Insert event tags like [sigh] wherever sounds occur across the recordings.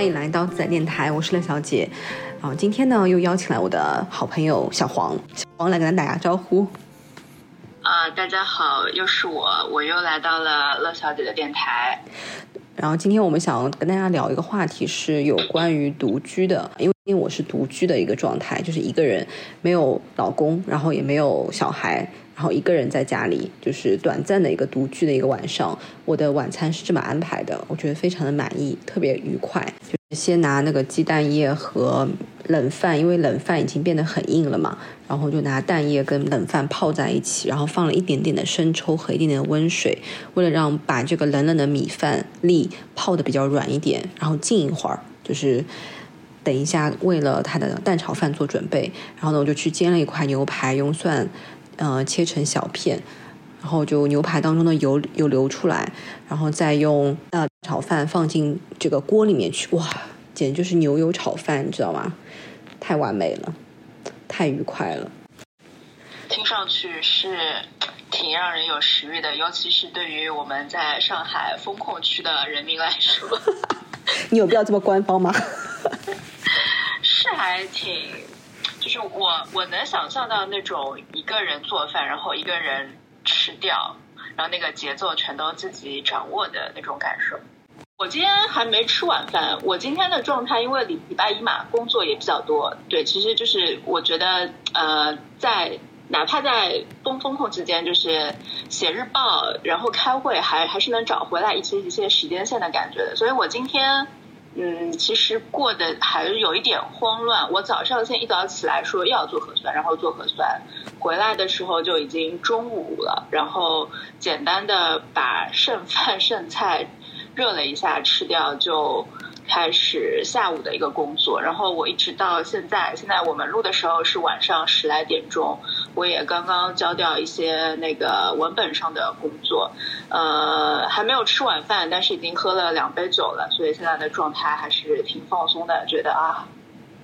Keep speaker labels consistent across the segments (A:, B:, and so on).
A: 欢迎来到自在电台，我是乐小姐。啊，今天呢又邀请来我的好朋友小黄，小黄来跟大家打个招呼。
B: 啊，大家好，又是我，我又来到了乐小姐的电台。
A: 然后今天我们想跟大家聊一个话题，是有关于独居的，因为因为我是独居的一个状态，就是一个人，没有老公，然后也没有小孩。然后一个人在家里，就是短暂的一个独居的一个晚上。我的晚餐是这么安排的，我觉得非常的满意，特别愉快。就先拿那个鸡蛋液和冷饭，因为冷饭已经变得很硬了嘛，然后就拿蛋液跟冷饭泡在一起，然后放了一点点的生抽和一点点的温水，为了让把这个冷冷的米饭粒泡的比较软一点，然后静一会儿，就是等一下为了它的蛋炒饭做准备。然后呢，我就去煎了一块牛排，用蒜。呃，切成小片，然后就牛排当中的油油流出来，然后再用呃炒饭放进这个锅里面去，哇，简直就是牛油炒饭，你知道吗？太完美了，太愉快了。
B: 听上去是挺让人有食欲的，尤其是对于我们在上海风控区的人民来说。[laughs]
A: 你有必要这么官方吗？[laughs]
B: 是还挺。就是我我能想象到那种一个人做饭，然后一个人吃掉，然后那个节奏全都自己掌握的那种感受。我今天还没吃晚饭，我今天的状态因为礼礼拜一嘛，工作也比较多。对，其实就是我觉得呃，在哪怕在封风控之间，就是写日报，然后开会，还还是能找回来一些一些时间线的感觉的。所以我今天。嗯，其实过得还是有一点慌乱。我早上先一早起来说要做核酸，然后做核酸，回来的时候就已经中午了，然后简单的把剩饭剩菜热了一下吃掉就。开始下午的一个工作，然后我一直到现在，现在我们录的时候是晚上十来点钟，我也刚刚交掉一些那个文本上的工作，呃，还没有吃晚饭，但是已经喝了两杯酒了，所以现在的状态还是挺放松的，觉得啊，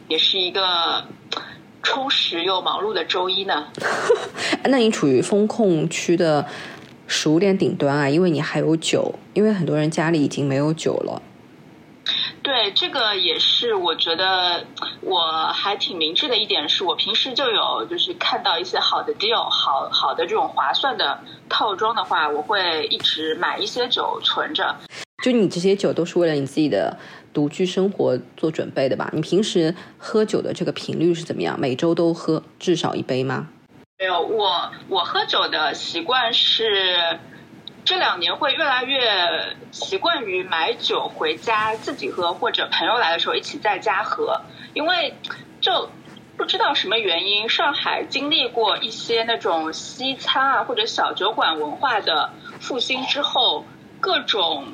B: 也是一个充实又忙碌的周一呢。[laughs]
A: 那你处于风控区的食物链顶端啊，因为你还有酒，因为很多人家里已经没有酒了。
B: 对，这个也是我觉得我还挺明智的一点，是我平时就有就是看到一些好的 deal，好好的这种划算的套装的话，我会一直买一些酒存着。
A: 就你这些酒都是为了你自己的独居生活做准备的吧？你平时喝酒的这个频率是怎么样？每周都喝至少一杯吗？
B: 没有，我我喝酒的习惯是。这两年会越来越习惯于买酒回家自己喝，或者朋友来的时候一起在家喝。因为就不知道什么原因，上海经历过一些那种西餐啊或者小酒馆文化的复兴之后，各种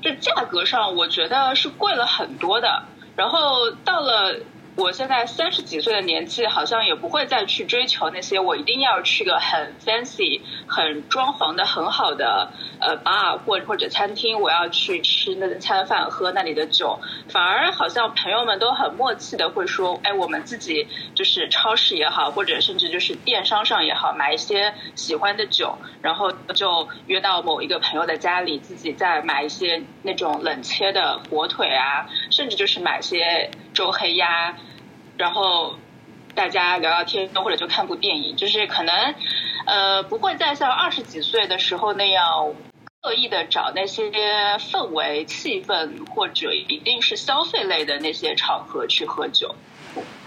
B: 就价格上我觉得是贵了很多的。然后到了。我现在三十几岁的年纪，好像也不会再去追求那些我一定要去个很 fancy、很装潢的很好的呃 bar 或或者餐厅，我要去吃那个餐饭、喝那里的酒。反而好像朋友们都很默契的会说，哎，我们自己就是超市也好，或者甚至就是电商上也好，买一些喜欢的酒，然后就约到某一个朋友的家里，自己再买一些那种冷切的火腿啊，甚至就是买些周黑鸭。然后大家聊聊天，或者就看部电影，就是可能，呃，不会再像二十几岁的时候那样刻意的找那些氛围、气氛，或者一定是消费类的那些场合去喝酒。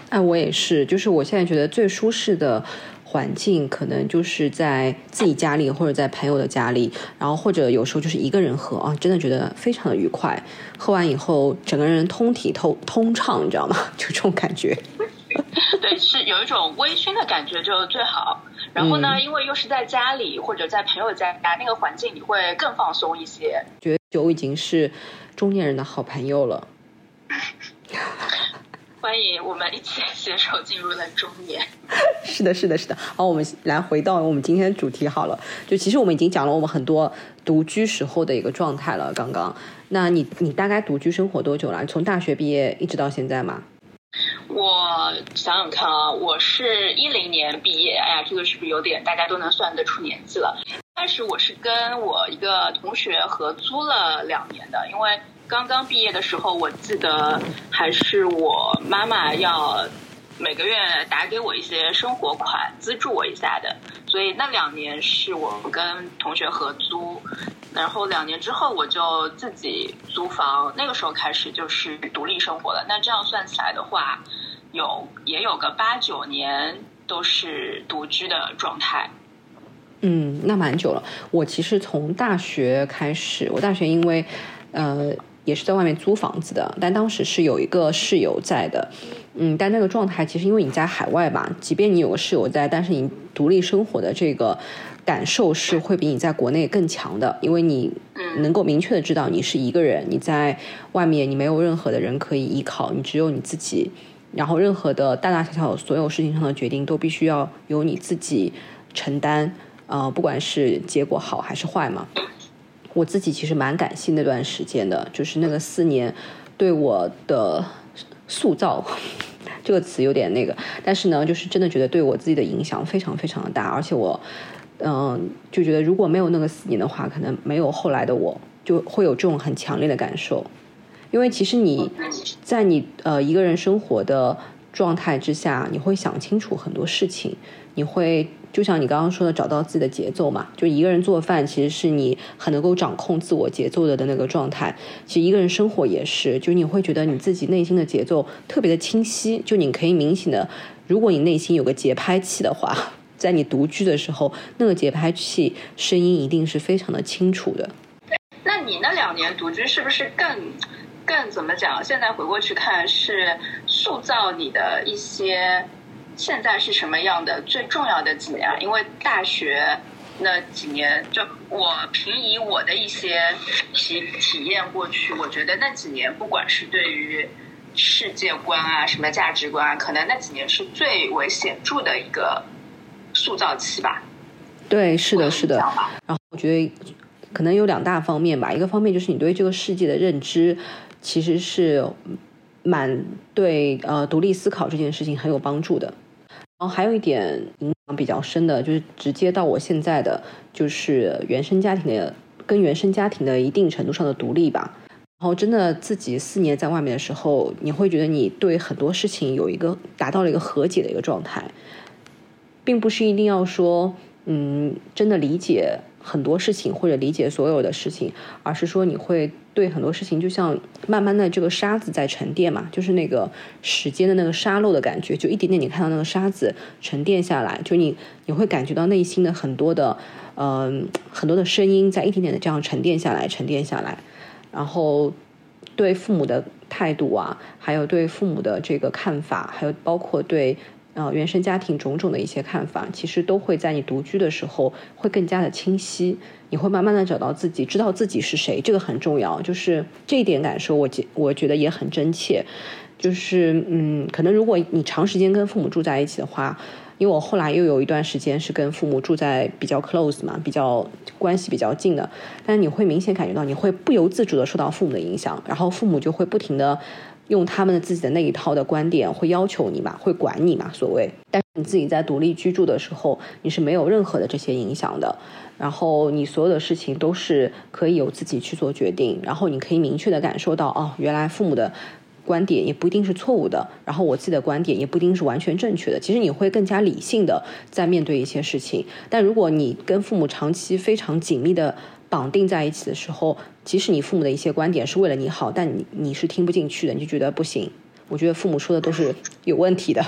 A: 哎，我也是，就是我现在觉得最舒适的环境，可能就是在自己家里，或者在朋友的家里，然后或者有时候就是一个人喝啊，真的觉得非常的愉快。喝完以后，整个人通体通通畅，你知道吗？就这种感觉。[laughs]
B: 对，是有一种微醺的感觉就最好。然后呢，因为又是在家里或者在朋友家，那个环境你会更放松一些。
A: 觉得酒已经是中年人的好朋友了。[laughs]
B: 欢迎我们一起 [laughs] 携手进入了中年。
A: 是的，是的，是的。好，我们来回到我们今天的主题好了。就其实我们已经讲了我们很多独居时候的一个状态了。刚刚，那你你大概独居生活多久了？从大学毕业一直到现在吗？
B: 我想想看啊，我是一零年毕业。哎呀，这个是不是有点大家都能算得出年纪了？开始我是跟我一个同学合租了两年的，因为刚刚毕业的时候，我记得还是我妈妈要每个月打给我一些生活款，资助我一下的。所以那两年是我跟同学合租，然后两年之后我就自己租房，那个时候开始就是独立生活了。那这样算起来的话，有也有个八九年都是独居的状态。
A: 嗯，那蛮久了。我其实从大学开始，我大学因为呃也是在外面租房子的，但当时是有一个室友在的。嗯，但那个状态其实因为你在海外吧，即便你有个室友在，但是你独立生活的这个感受是会比你在国内更强的，因为你能够明确的知道你是一个人，你在外面你没有任何的人可以依靠，你只有你自己，然后任何的大大小小所有事情上的决定都必须要由你自己承担。呃，不管是结果好还是坏嘛，我自己其实蛮感谢那段时间的，就是那个四年对我的塑造，[laughs] 这个词有点那个，但是呢，就是真的觉得对我自己的影响非常非常的大，而且我，嗯，就觉得如果没有那个四年的话，可能没有后来的我，就会有这种很强烈的感受，因为其实你在你呃一个人生活的状态之下，你会想清楚很多事情，你会。就像你刚刚说的，找到自己的节奏嘛，就一个人做饭，其实是你很能够掌控自我节奏的的那个状态。其实一个人生活也是，就你会觉得你自己内心的节奏特别的清晰。就你可以明显的，如果你内心有个节拍器的话，在你独居的时候，那个节拍器声音一定是非常的清楚的。
B: 那你那两年独居是不是更更怎么讲？现在回过去看，是塑造你的一些。现在是什么样的最重要的几年？因为大学那几年，就我凭以我的一些体体验过去，我觉得那几年不管是对于世界观啊、什么价值观啊，可能那几年是最为显著的一个塑造期吧。
A: 对，是的，是的。然后我觉得可能有两大方面吧，一个方面就是你对这个世界的认知其实是蛮对呃独立思考这件事情很有帮助的。然后还有一点影响比较深的，就是直接到我现在的，就是原生家庭的跟原生家庭的一定程度上的独立吧。然后真的自己四年在外面的时候，你会觉得你对很多事情有一个达到了一个和解的一个状态，并不是一定要说，嗯，真的理解。很多事情或者理解所有的事情，而是说你会对很多事情就像慢慢的这个沙子在沉淀嘛，就是那个时间的那个沙漏的感觉，就一点点你看到那个沙子沉淀下来，就你你会感觉到内心的很多的嗯很多的声音在一点点的这样沉淀下来，沉淀下来，然后对父母的态度啊，还有对父母的这个看法，还有包括对。呃，原生家庭种种的一些看法，其实都会在你独居的时候会更加的清晰。你会慢慢的找到自己，知道自己是谁，这个很重要。就是这一点感受，我觉我觉得也很真切。就是嗯，可能如果你长时间跟父母住在一起的话，因为我后来又有一段时间是跟父母住在比较 close 嘛，比较关系比较近的，但你会明显感觉到，你会不由自主的受到父母的影响，然后父母就会不停的。用他们的自己的那一套的观点，会要求你嘛，会管你嘛，所谓。但是你自己在独立居住的时候，你是没有任何的这些影响的。然后你所有的事情都是可以由自己去做决定。然后你可以明确的感受到，哦，原来父母的观点也不一定是错误的。然后我自己的观点也不一定是完全正确的。其实你会更加理性的在面对一些事情。但如果你跟父母长期非常紧密的。绑定在一起的时候，即使你父母的一些观点是为了你好，但你你是听不进去的，你就觉得不行。我觉得父母说的都是有问题的，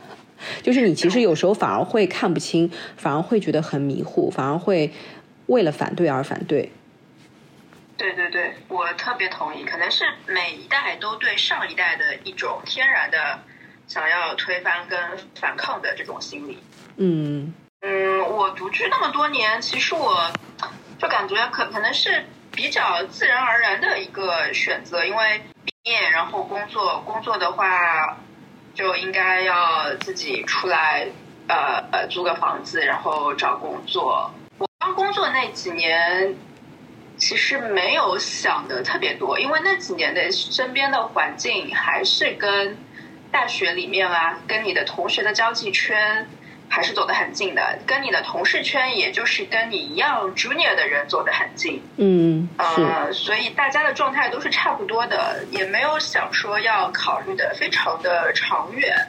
A: [laughs] 就是你其实有时候反而会看不清，反而会觉得很迷糊，反而会为了反对而反对。
B: 对对对，我特别同意，可能是每一代都对上一代的一种天然的想要推翻跟反抗的这种心理。
A: 嗯
B: 嗯，我独居那么多年，其实我。就感觉可可能是比较自然而然的一个选择，因为毕业然后工作，工作的话就应该要自己出来，呃呃租个房子，然后找工作。我刚工作那几年，其实没有想的特别多，因为那几年的身边的环境还是跟大学里面啊，跟你的同学的交际圈。还是走得很近的，跟你的同事圈，也就是跟你一样 junior 的人走得很近。
A: 嗯，
B: 呃，所以大家的状态都是差不多的，也没有想说要考虑的非常的长远。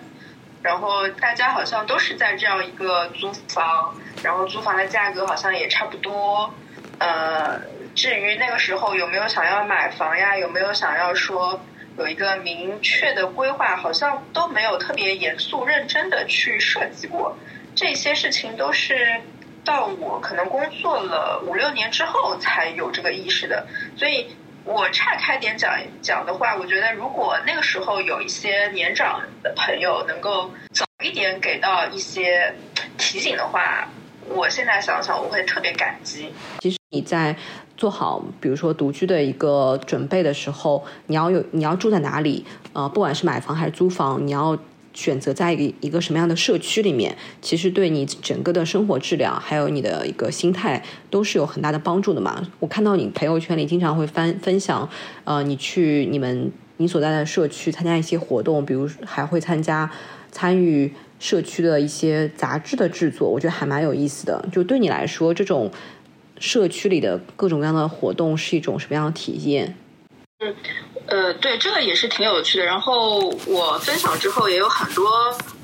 B: 然后大家好像都是在这样一个租房，然后租房的价格好像也差不多。呃，至于那个时候有没有想要买房呀，有没有想要说有一个明确的规划，好像都没有特别严肃认真的去设计过。这些事情都是到我可能工作了五六年之后才有这个意识的。所以我岔开点讲讲的话，我觉得如果那个时候有一些年长的朋友能够早一点给到一些提醒的话。我现在想想，我会特别感激。
A: 其实你在做好，比如说独居的一个准备的时候，你要有你要住在哪里？呃，不管是买房还是租房，你要选择在一个一个什么样的社区里面，其实对你整个的生活质量，还有你的一个心态，都是有很大的帮助的嘛。我看到你朋友圈里经常会分分享，呃，你去你们你所在的社区参加一些活动，比如还会参加参与。社区的一些杂志的制作，我觉得还蛮有意思的。就对你来说，这种社区里的各种各样的活动是一种什么样的体验？
B: 嗯，呃，对，这个也是挺有趣的。然后我分享之后，也有很多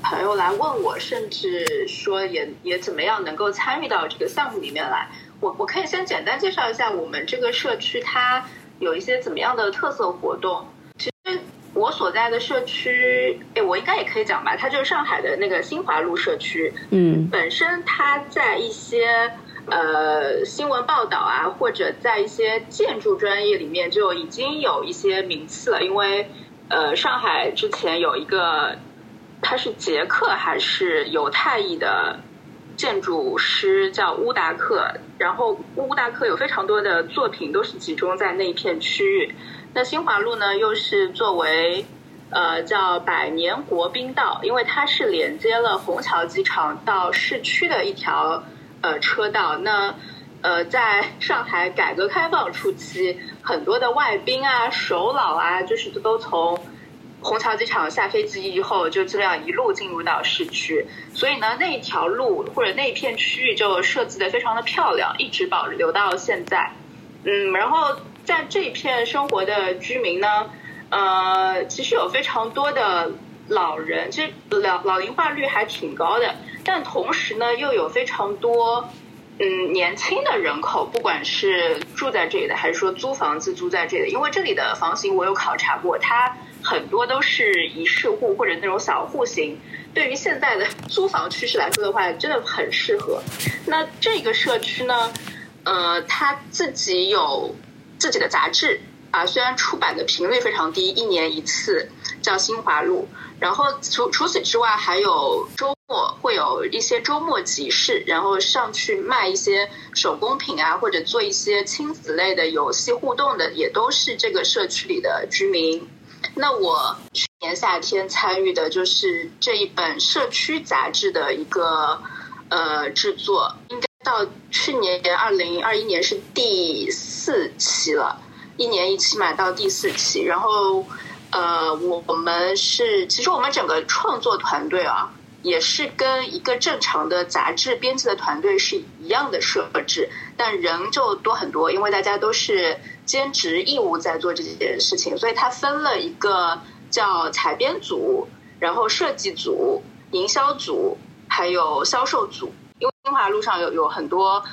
B: 朋友来问我，甚至说也也怎么样能够参与到这个项目里面来。我我可以先简单介绍一下我们这个社区它有一些怎么样的特色活动。其实。我所在的社区，哎，我应该也可以讲吧，它就是上海的那个新华路社区。
A: 嗯，
B: 本身它在一些呃新闻报道啊，或者在一些建筑专业里面就已经有一些名次了。因为呃，上海之前有一个，他是捷克还是犹太裔的建筑师叫乌达克，然后乌达克有非常多的作品都是集中在那一片区域。那新华路呢，又是作为呃叫百年国宾道，因为它是连接了虹桥机场到市区的一条呃车道。那呃，在上海改革开放初期，很多的外宾啊、首脑啊，就是都从虹桥机场下飞机以后，就这样一路进入到市区。所以呢，那一条路或者那一片区域就设计的非常的漂亮，一直保留到现在。嗯，然后。在这片生活的居民呢，呃，其实有非常多的老人，其实老老龄化率还挺高的。但同时呢，又有非常多嗯年轻的人口，不管是住在这里的，还是说租房子租在这里。因为这里的房型我有考察过，它很多都是一室户或者那种小户型。对于现在的 [laughs] 租房趋势来说的话，真的很适合。那这个社区呢，呃，它自己有。自己的杂志啊，虽然出版的频率非常低，一年一次，叫《新华路》。然后除除此之外，还有周末会有一些周末集市，然后上去卖一些手工品啊，或者做一些亲子类的游戏互动的，也都是这个社区里的居民。那我去年夏天参与的就是这一本社区杂志的一个呃制作，应该。到去年二零二一年是第四期了，一年一期嘛，到第四期。然后，呃，我们是其实我们整个创作团队啊，也是跟一个正常的杂志编辑的团队是一样的设置，但人就多很多，因为大家都是兼职义务在做这件事情，所以它分了一个叫采编组，然后设计组、营销组，还有销售组。因为新华路上有有很多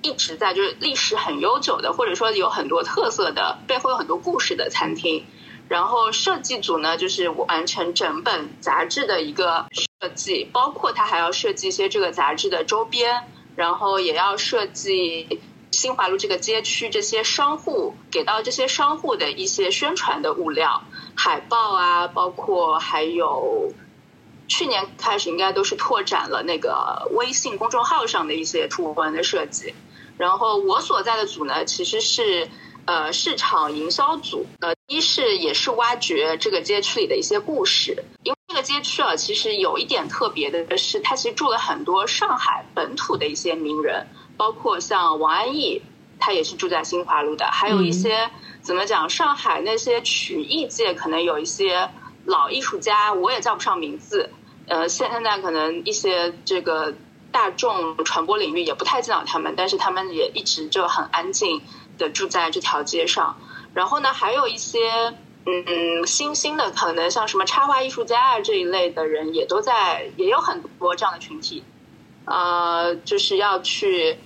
B: 一直在就是历史很悠久的，或者说有很多特色的背后有很多故事的餐厅。然后设计组呢，就是完成整本杂志的一个设计，包括他还要设计一些这个杂志的周边，然后也要设计新华路这个街区这些商户给到这些商户的一些宣传的物料、海报啊，包括还有。去年开始应该都是拓展了那个微信公众号上的一些图文的设计，然后我所在的组呢，其实是呃市场营销组，呃一是也是挖掘这个街区里的一些故事，因个街区啊，其实有一点特别的是，它其实住了很多上海本土的一些名人，包括像王安忆，他也是住在新华路的，还有一些怎么讲，上海那些曲艺界可能有一些老艺术家，我也叫不上名字。呃，现现在可能一些这个大众传播领域也不太见到他们，但是他们也一直就很安静的住在这条街上。然后呢，还有一些嗯新兴的，可能像什么插画艺术家啊这一类的人，也都在，也有很多这样的群体，呃，就是要去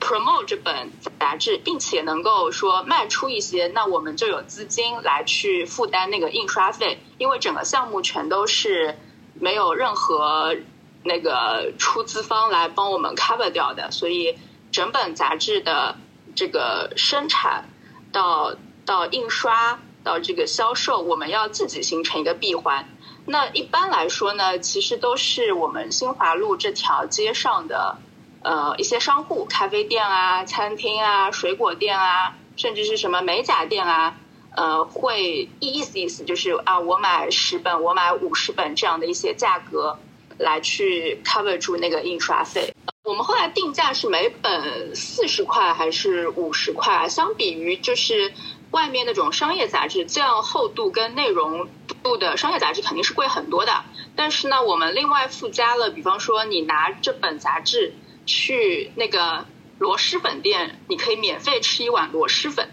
B: promote 这本杂志，并且能够说卖出一些，那我们就有资金来去负担那个印刷费，因为整个项目全都是。没有任何那个出资方来帮我们 cover 掉的，所以整本杂志的这个生产到到印刷到这个销售，我们要自己形成一个闭环。那一般来说呢，其实都是我们新华路这条街上的呃一些商户，咖啡店啊、餐厅啊、水果店啊，甚至是什么美甲店啊。呃，会意思意思就是啊，我买十本，我买五十本这样的一些价格来去 cover 住那个印刷费。我们后来定价是每本四十块还是五十块啊？相比于就是外面那种商业杂志，这样厚度跟内容度的商业杂志肯定是贵很多的。但是呢，我们另外附加了，比方说你拿这本杂志去那个螺蛳粉店，你可以免费吃一碗螺蛳粉。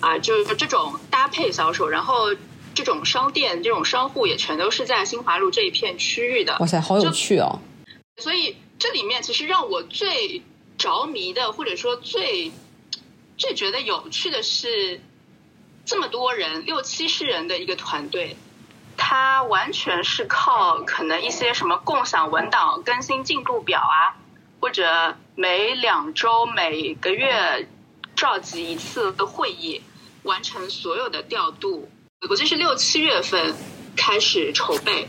B: 啊，就是这种搭配销售，然后这种商店、这种商户也全都是在新华路这一片区域的。
A: 哇塞，好有趣哦！
B: 所以这里面其实让我最着迷的，或者说最最觉得有趣的是，这么多人六七十人的一个团队，他完全是靠可能一些什么共享文档、更新进度表啊，或者每两周、每个月召集一次的会议。完成所有的调度，我记是六七月份开始筹备，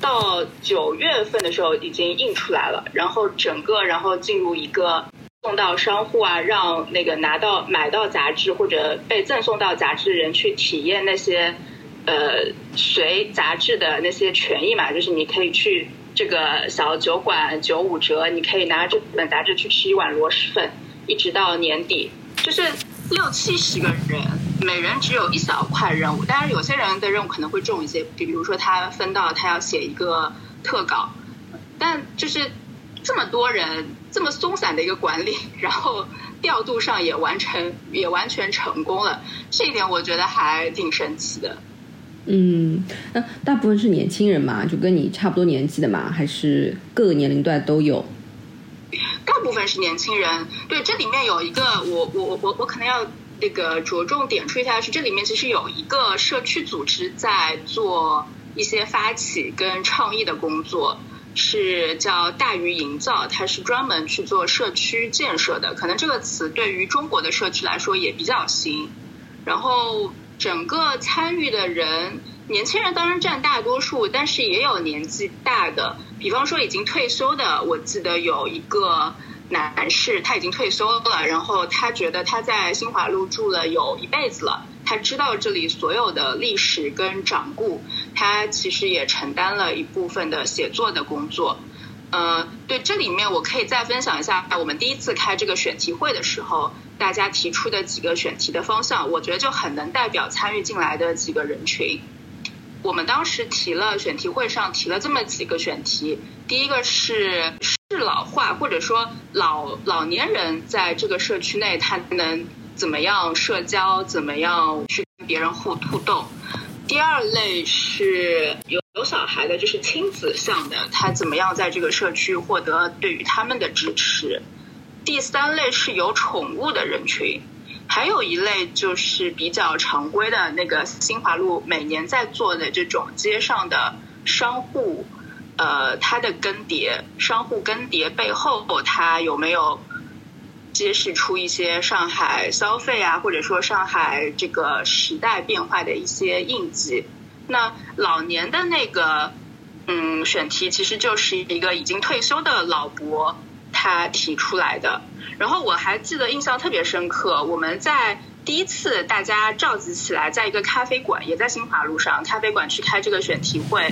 B: 到九月份的时候已经印出来了，然后整个然后进入一个送到商户啊，让那个拿到买到杂志或者被赠送到杂志的人去体验那些呃随杂志的那些权益嘛，就是你可以去这个小酒馆九五折，你可以拿这本杂志去吃一碗螺蛳粉，一直到年底，就是六七十个人。每人只有一小块任务，当然有些人的任务可能会重一些，比比如说他分到他要写一个特稿，但就是这么多人这么松散的一个管理，然后调度上也完成也完全成功了，这一点我觉得还挺神奇的。
A: 嗯，那大部分是年轻人嘛，就跟你差不多年纪的嘛，还是各个年龄段都有？
B: 大部分是年轻人，对，这里面有一个我我我我我可能要。那个着重点出一下是，这里面其实有一个社区组织在做一些发起跟倡议的工作，是叫大鱼营造，它是专门去做社区建设的。可能这个词对于中国的社区来说也比较新。然后整个参与的人，年轻人当然占大多数，但是也有年纪大的，比方说已经退休的，我记得有一个。男士他已经退休了，然后他觉得他在新华路住了有一辈子了，他知道这里所有的历史跟掌故，他其实也承担了一部分的写作的工作。呃，对，这里面我可以再分享一下我们第一次开这个选题会的时候，大家提出的几个选题的方向，我觉得就很能代表参与进来的几个人群。我们当时提了选题会上提了这么几个选题，第一个是。是老化，或者说老老年人在这个社区内，他能怎么样社交，怎么样去跟别人互互动？第二类是有有小孩的，就是亲子向的，他怎么样在这个社区获得对于他们的支持？第三类是有宠物的人群，还有一类就是比较常规的那个新华路每年在做的这种街上的商户。呃，它的更迭，商户更迭背后，它有没有揭示出一些上海消费啊，或者说上海这个时代变化的一些印记？那老年的那个，嗯，选题其实就是一个已经退休的老伯他提出来的。然后我还记得印象特别深刻，我们在第一次大家召集起来，在一个咖啡馆，也在新华路上咖啡馆去开这个选题会。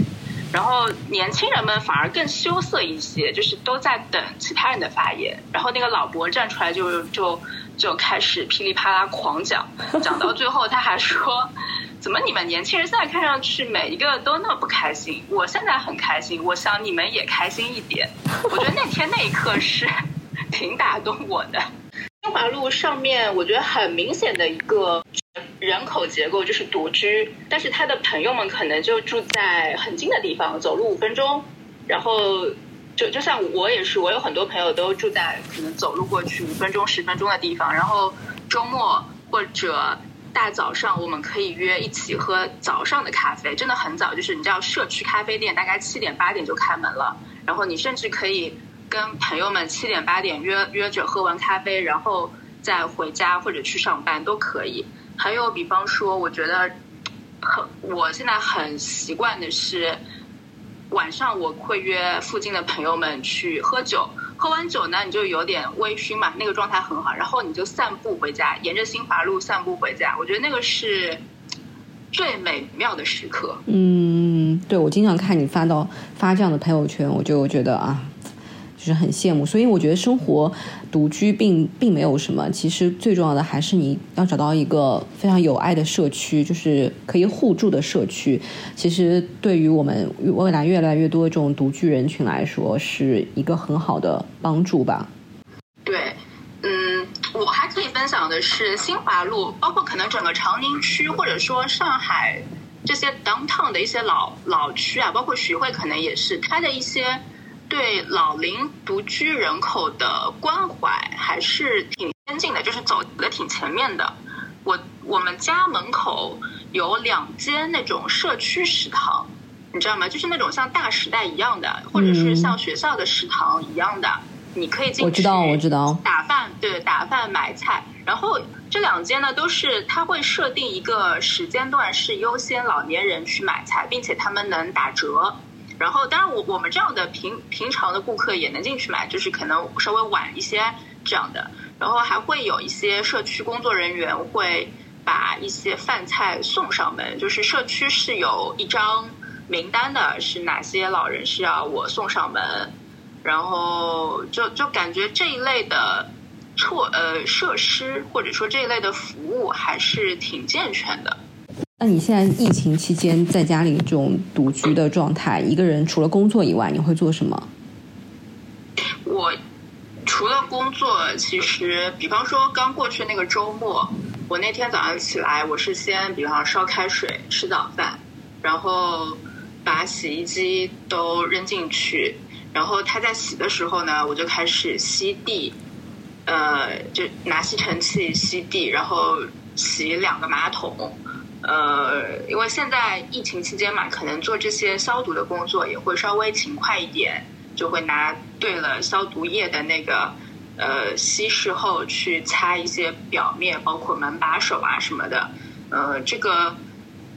B: 然后年轻人们反而更羞涩一些，就是都在等其他人的发言。然后那个老伯站出来就就就开始噼里啪啦狂讲，讲到最后他还说，[laughs] 怎么你们年轻人现在看上去每一个都那么不开心？我现在很开心，我想你们也开心一点。我觉得那天那一刻是挺打动我的。[laughs] 新华路上面，我觉得很明显的一个人口结构就是独居，但是他的朋友们可能就住在很近的地方，走路五分钟。然后就就像我也是，我有很多朋友都住在可能走路过去五分钟、十分钟的地方。然后周末或者大早上，我们可以约一起喝早上的咖啡，真的很早，就是你知道社区咖啡店大概七点八点就开门了，然后你甚至可以。跟朋友们七点八点约约着喝完咖啡，然后再回家或者去上班都可以。还有，比方说，我觉得很我现在很习惯的是晚上我会约附近的朋友们去喝酒，喝完酒呢，你就有点微醺嘛，那个状态很好，然后你就散步回家，沿着新华路散步回家，我觉得那个是最美妙的时刻。
A: 嗯，对，我经常看你发到发这样的朋友圈，我就觉得啊。是很羡慕，所以我觉得生活独居并并没有什么。其实最重要的还是你要找到一个非常有爱的社区，就是可以互助的社区。其实对于我们未来越来越多这种独居人群来说，是一个很好的帮助吧。
B: 对，嗯，我还可以分享的是新华路，包括可能整个长宁区，或者说上海这些 downtown 的一些老老区啊，包括徐汇，可能也是它的一些。对老龄独居人口的关怀还是挺先进的，就是走的挺前面的。我我们家门口有两间那种社区食堂，你知道吗？就是那种像大时代一样的，或者是像学校的食堂一样的，你可以进去。
A: 我知道，我知道。
B: 打饭，对，打饭买菜。然后这两间呢，都是他会设定一个时间段，是优先老年人去买菜，并且他们能打折。然后，当然，我我们这样的平平常的顾客也能进去买，就是可能稍微晚一些这样的。然后还会有一些社区工作人员会把一些饭菜送上门，就是社区是有一张名单的，是哪些老人是要我送上门。然后就就感觉这一类的措呃设施或者说这一类的服务还是挺健全的。
A: 那你现在疫情期间在家里这种独居的状态，一个人除了工作以外，你会做什么？
B: 我除了工作，其实比方说刚过去那个周末，我那天早上起来，我是先比方烧开水吃早饭，然后把洗衣机都扔进去，然后它在洗的时候呢，我就开始吸地，呃，就拿吸尘器吸地，然后洗两个马桶。呃，因为现在疫情期间嘛，可能做这些消毒的工作也会稍微勤快一点，就会拿对了消毒液的那个呃稀释后去擦一些表面，包括门把手啊什么的。呃，这个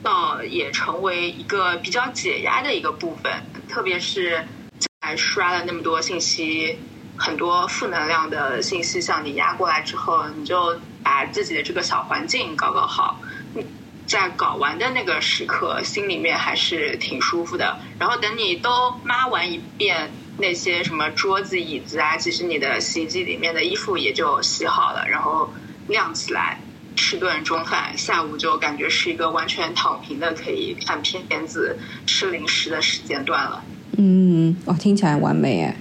B: 倒也成为一个比较解压的一个部分，特别是在刷了那么多信息，很多负能量的信息向你压过来之后，你就把自己的这个小环境搞搞好。在搞完的那个时刻，心里面还是挺舒服的。然后等你都抹完一遍那些什么桌子、椅子啊，其实你的洗衣机里面的衣服也就洗好了，然后晾起来，吃顿中饭，下午就感觉是一个完全躺平的，可以看片子、吃零食的时间段了。
A: 嗯，哇，听起来完美哎。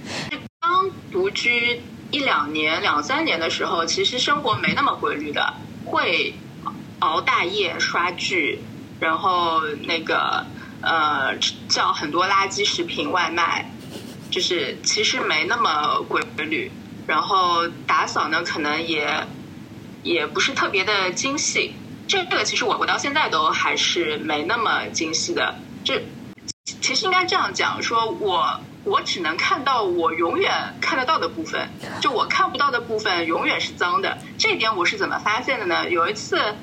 B: 刚独居一两年、两三年的时候，其实生活没那么规律的，会。熬大夜刷剧，然后那个呃叫很多垃圾食品外卖，就是其实没那么规律。然后打扫呢，可能也也不是特别的精细。这个其实我我到现在都还是没那么精细的。这其实应该这样讲，说我我只能看到我永远看得到的部分，就我看不到的部分永远是脏的。这点我是怎么发现的呢？有一次。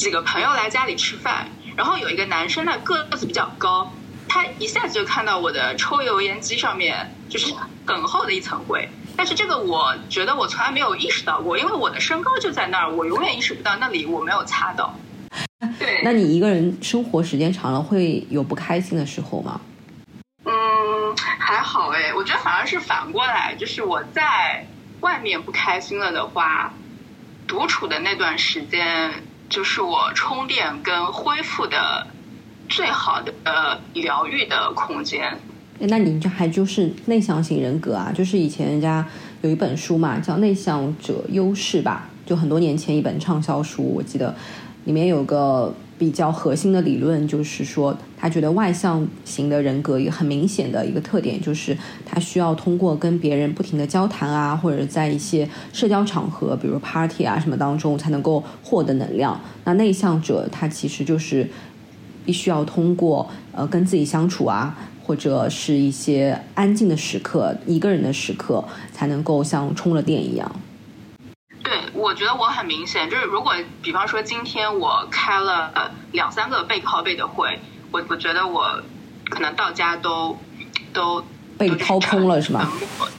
B: 几个朋友来家里吃饭，然后有一个男生呢个子比较高，他一下子就看到我的抽油烟机上面就是很厚的一层灰，但是这个我觉得我从来没有意识到过，因为我的身高就在那儿，我永远意识不到那里我没有擦到。对，
A: 那你一个人生活时间长了会有不开心的时候吗？
B: 嗯，还好哎，我觉得反而是反过来，就是我在外面不开心了的话，独处的那段时间。就是我充电跟恢复的最好的呃疗愈的空间。
A: 那你就还就是内向型人格啊？就是以前人家有一本书嘛，叫《内向者优势》吧，就很多年前一本畅销书，我记得里面有个比较核心的理论，就是说他觉得外向型的人格一个很明显的一个特点，就是他需要通过跟别人不停的交谈啊，或者在一些社交场合，比如 party 啊什么当中，才能够获得能量。那内向者他其实就是必须要通过呃跟自己相处啊。或者是一些安静的时刻，一个人的时刻，才能够像充了电一样。
B: 对，我觉得我很明显，就是如果比方说今天我开了呃两三个背靠背的会，我我觉得我可能到家都都
A: 被掏空了，是吧？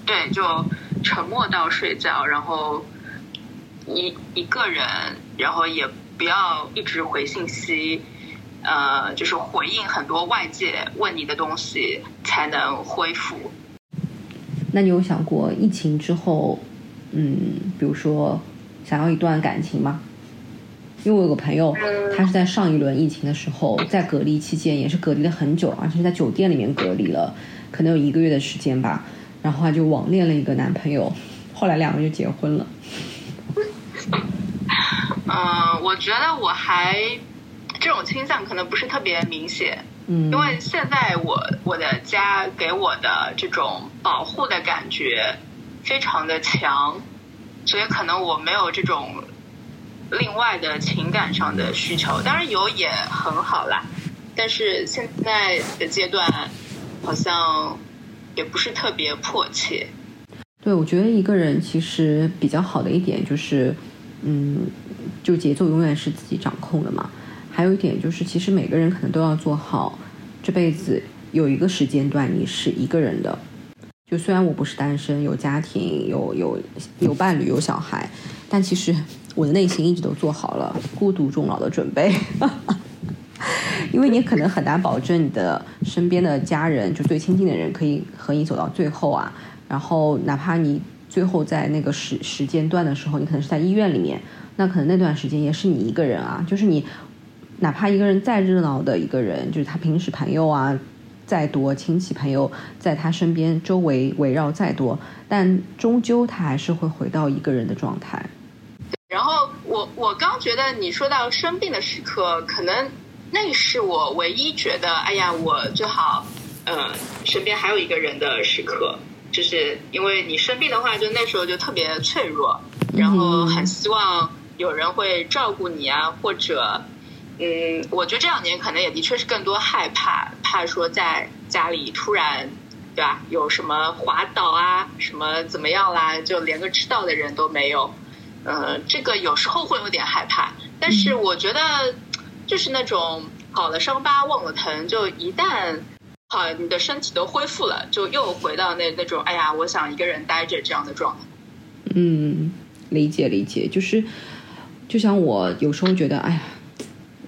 B: 对，就沉默到睡觉，然后一一个人，然后也不要一直回信息。呃，就是回应很多外界问你的东西，才能恢复。
A: 那你有想过疫情之后，嗯，比如说想要一段感情吗？因为我有个朋友，他是在上一轮疫情的时候，在隔离期间也是隔离了很久，而且是在酒店里面隔离了，可能有一个月的时间吧。然后他就网恋了一个男朋友，后来两个人就结婚了。
B: 嗯，我觉得我还。这种倾向可能不是特别明显，
A: 嗯，
B: 因为现在我我的家给我的这种保护的感觉非常的强，所以可能我没有这种另外的情感上的需求。当然有也很好啦，但是现在的阶段好像也不是特别迫切。
A: 对，我觉得一个人其实比较好的一点就是，嗯，就节奏永远是自己掌控的嘛。还有一点就是，其实每个人可能都要做好，这辈子有一个时间段你是一个人的。就虽然我不是单身，有家庭，有有有伴侣，有小孩，但其实我的内心一直都做好了孤独终老的准备。[laughs] 因为你可能很难保证你的身边的家人，就最亲近的人，可以和你走到最后啊。然后哪怕你最后在那个时时间段的时候，你可能是在医院里面，那可能那段时间也是你一个人啊，就是你。哪怕一个人再热闹的一个人，就是他平时朋友啊再多，亲戚朋友在他身边周围围绕再多，但终究他还是会回到一个人的状态。
B: 然后我我刚觉得你说到生病的时刻，可能那是我唯一觉得，哎呀，我最好呃身边还有一个人的时刻，就是因为你生病的话，就那时候就特别脆弱，然后很希望有人会照顾你啊，或者。嗯，我觉得这两年可能也的确是更多害怕，怕说在家里突然，对吧？有什么滑倒啊，什么怎么样啦，就连个知道的人都没有。呃，这个有时候会有点害怕，但是我觉得就是那种好了伤疤忘了疼，就一旦好你的身体都恢复了，就又回到那那种哎呀，我想一个人待着这样的状态。
A: 嗯，理解理解，就是就像我有时候觉得，哎呀。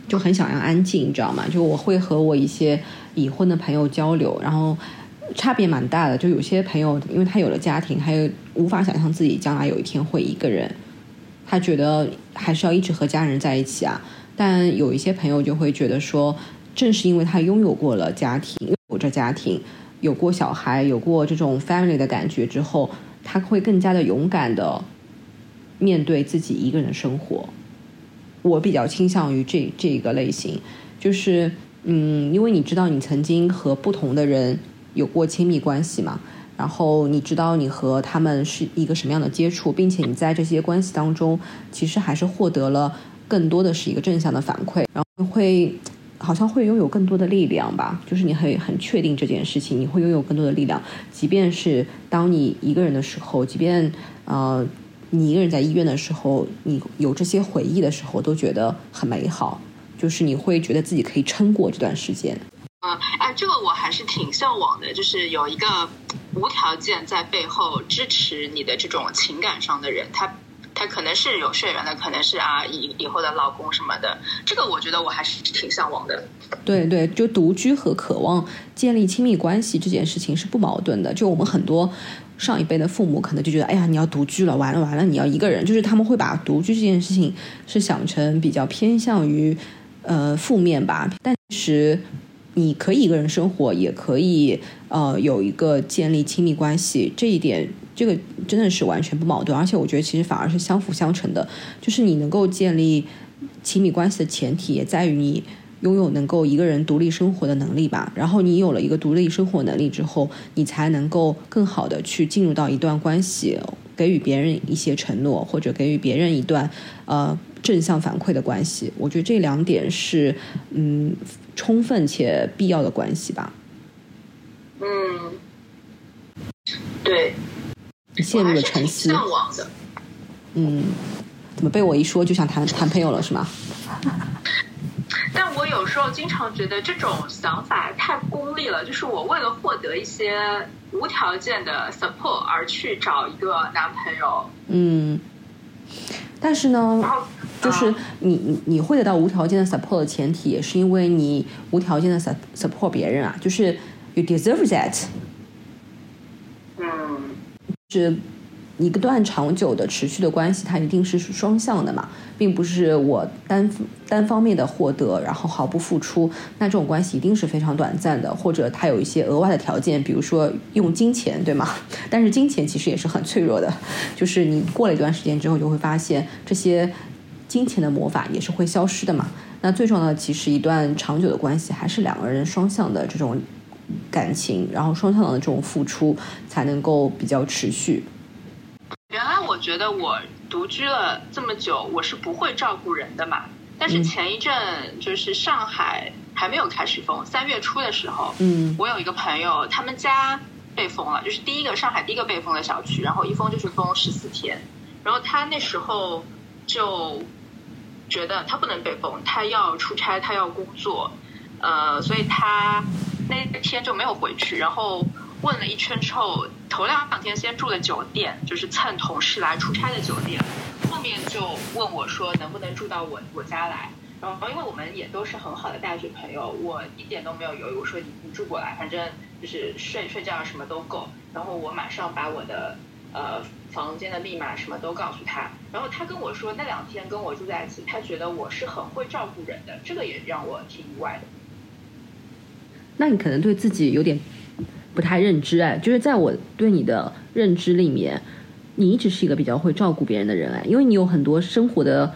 A: 就很想要安静，你知道吗？就我会和我一些已婚的朋友交流，然后差别蛮大的。就有些朋友，因为他有了家庭，还有无法想象自己将来有一天会一个人，他觉得还是要一直和家人在一起啊。但有一些朋友就会觉得说，正是因为他拥有过了家庭，有着家庭，有过小孩，有过这种 family 的感觉之后，他会更加的勇敢的面对自己一个人生活。我比较倾向于这这个类型，就是嗯，因为你知道你曾经和不同的人有过亲密关系嘛，然后你知道你和他们是一个什么样的接触，并且你在这些关系当中，其实还是获得了更多的是一个正向的反馈，然后会好像会拥有更多的力量吧，就是你会很确定这件事情，你会拥有更多的力量，即便是当你一个人的时候，即便呃。你一个人在医院的时候，你有这些回忆的时候，都觉得很美好，就是你会觉得自己可以撑过这段时间。
B: 嗯，哎，这个我还是挺向往的，就是有一个无条件在背后支持你的这种情感上的人，他他可能是有血缘的，可能是啊以以后的老公什么的。这个我觉得我还是挺向往的。
A: 对对，就独居和渴望建立亲密关系这件事情是不矛盾的。就我们很多上一辈的父母可能就觉得，哎呀，你要独居了，完了完了，你要一个人，就是他们会把独居这件事情是想成比较偏向于呃负面吧。但其实你可以一个人生活，也可以呃有一个建立亲密关系，这一点这个真的是完全不矛盾。而且我觉得其实反而是相辅相成的，就是你能够建立亲密关系的前提也在于你。拥有能够一个人独立生活的能力吧，然后你有了一个独立生活能力之后，你才能够更好的去进入到一段关系，给予别人一些承诺，或者给予别人一段呃正向反馈的关系。我觉得这两点是嗯充分且必要的关系吧。
B: 嗯，对，
A: 陷入了沉思。
B: 向往的。
A: 嗯，怎么被我一说就想谈谈朋友了是吗？
B: 但我有时候经常觉得这种想法太功利了，就是我为了获得一些无条件的 support 而去找一个男朋友。
A: 嗯，但是呢，就是你你你会得到无条件的 support 的前提，也是因为你无条件的 support 别人啊，就是 you deserve that。
B: 嗯，
A: 是。一个段长久的持续的关系，它一定是双向的嘛，并不是我单单方面的获得，然后毫不付出，那这种关系一定是非常短暂的，或者它有一些额外的条件，比如说用金钱，对吗？[laughs] 但是金钱其实也是很脆弱的，就是你过了一段时间之后，就会发现这些金钱的魔法也是会消失的嘛。那最重要的，其实一段长久的关系还是两个人双向的这种感情，然后双向的这种付出才能够比较持续。
B: 原来我觉得我独居了这么久，我是不会照顾人的嘛。但是前一阵就是上海还没有开始封，三月初的时候，
A: 嗯，
B: 我有一个朋友，他们家被封了，就是第一个上海第一个被封的小区，然后一封就是封十四天。然后他那时候就觉得他不能被封，他要出差，他要工作，呃，所以他那天就没有回去。然后问了一圈之后。头两两天先住的酒店，就是蹭同事来出差的酒店，后面就问我说能不能住到我我家来，然后因为我们也都是很好的大学朋友，我一点都没有犹豫，我说你你住过来，反正就是睡睡觉什么都够，然后我马上把我的呃房间的密码什么都告诉他，然后他跟我说那两天跟我住在一起，他觉得我是很会照顾人的，这个也让我挺意外的。
A: 那你可能对自己有点。不太认知哎，就是在我对你的认知里面，你一直是一个比较会照顾别人的人哎，因为你有很多生活的、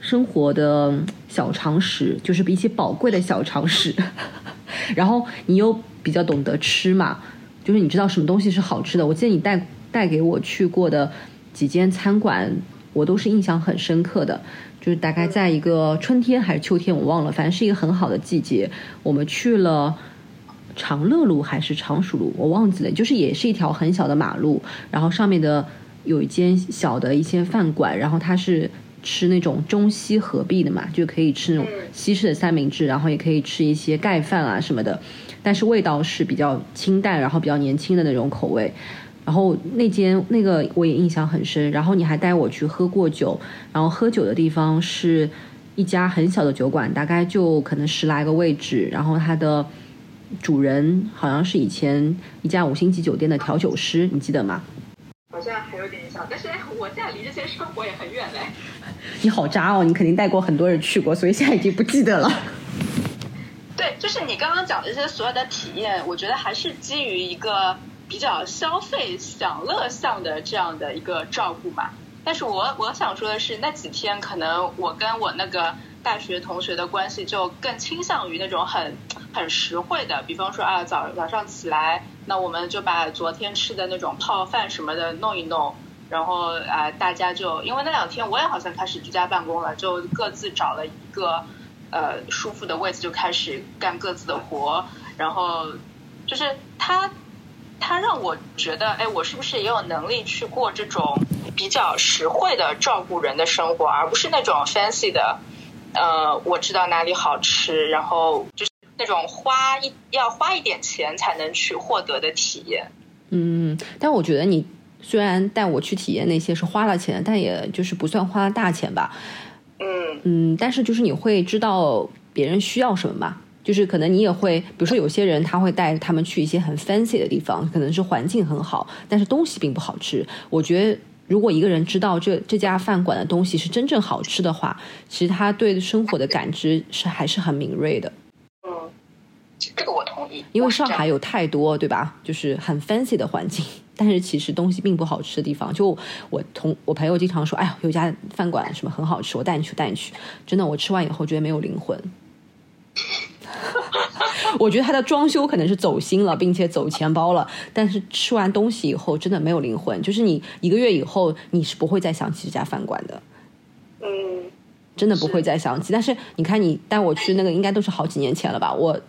A: 生活的小常识，就是比起宝贵的小常识。[laughs] 然后你又比较懂得吃嘛，就是你知道什么东西是好吃的。我记得你带带给我去过的几间餐馆，我都是印象很深刻的。就是大概在一个春天还是秋天，我忘了，反正是一个很好的季节，我们去了。长乐路还是常熟路，我忘记了。就是也是一条很小的马路，然后上面的有一间小的一些饭馆，然后它是吃那种中西合璧的嘛，就可以吃那种西式的三明治，然后也可以吃一些盖饭啊什么的。但是味道是比较清淡，然后比较年轻的那种口味。然后那间那个我也印象很深。然后你还带我去喝过酒，然后喝酒的地方是一家很小的酒馆，大概就可能十来个位置，然后它的。主人好像是以前一家五星级酒店的调酒师，你记得吗？
B: 好像还有点印象，但是我现在离这些生活也很远嘞。
A: 你好渣哦！你肯定带过很多人去过，所以现在已经不记得了。[laughs]
B: 对，就是你刚刚讲的这些所有的体验，我觉得还是基于一个比较消费享乐向的这样的一个照顾嘛。但是我我想说的是，那几天可能我跟我那个。大学同学的关系就更倾向于那种很很实惠的，比方说啊早早上起来，那我们就把昨天吃的那种泡饭什么的弄一弄，然后啊大家就因为那两天我也好像开始居家办公了，就各自找了一个呃舒服的位置就开始干各自的活，然后就是他他让我觉得哎我是不是也有能力去过这种比较实惠的照顾人的生活，而不是那种 fancy 的。呃，我知道哪里好吃，然后就是那种花一要花一点钱才能去获得的体验。
A: 嗯，但我觉得你虽然带我去体验那些是花了钱，但也就是不算花了大钱吧。
B: 嗯
A: 嗯，但是就是你会知道别人需要什么嘛？就是可能你也会，比如说有些人他会带他们去一些很 fancy 的地方，可能是环境很好，但是东西并不好吃。我觉得如果一个人知道这这家饭馆的东西是真正好吃的话，其实他对生活的感知是还是很敏锐的。
B: 嗯，这个我同意。
A: 因为上海有太多对吧？就是很 fancy 的环境，但是其实东西并不好吃的地方。就我同我朋友经常说，哎呀，有家饭馆什么很好吃，我带你去，带你去。真的，我吃完以后觉得没有灵魂。[laughs] 我觉得它的装修可能是走心了，并且走钱包了，但是吃完东西以后真的没有灵魂。就是你一个月以后，你是不会再想起这家饭馆的。
B: 嗯，
A: 真的不会再想起。但是你看，你带我去那个，应该都是好几年前了吧？我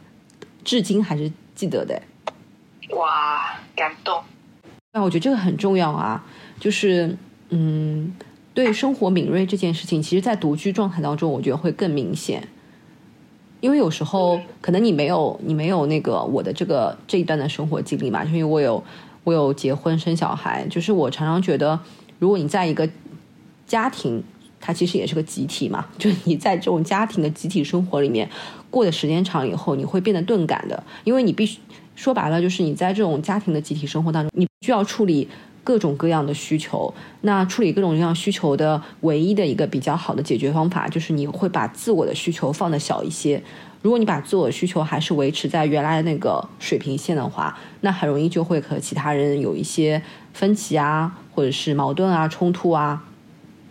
A: 至今还是记得的。
B: 哇，感动！
A: 那我觉得这个很重要啊，就是嗯，对生活敏锐这件事情，其实，在独居状态当中，我觉得会更明显。因为有时候可能你没有你没有那个我的这个这一段的生活经历嘛，就因为我有我有结婚生小孩，就是我常常觉得，如果你在一个家庭，它其实也是个集体嘛，就是你在这种家庭的集体生活里面过的时间长以后，你会变得钝感的，因为你必须说白了，就是你在这种家庭的集体生活当中，你需要处理。各种各样的需求，那处理各种各样需求的唯一的一个比较好的解决方法，就是你会把自我的需求放的小一些。如果你把自我需求还是维持在原来的那个水平线的话，那很容易就会和其他人有一些分歧啊，或者是矛盾啊、冲突啊。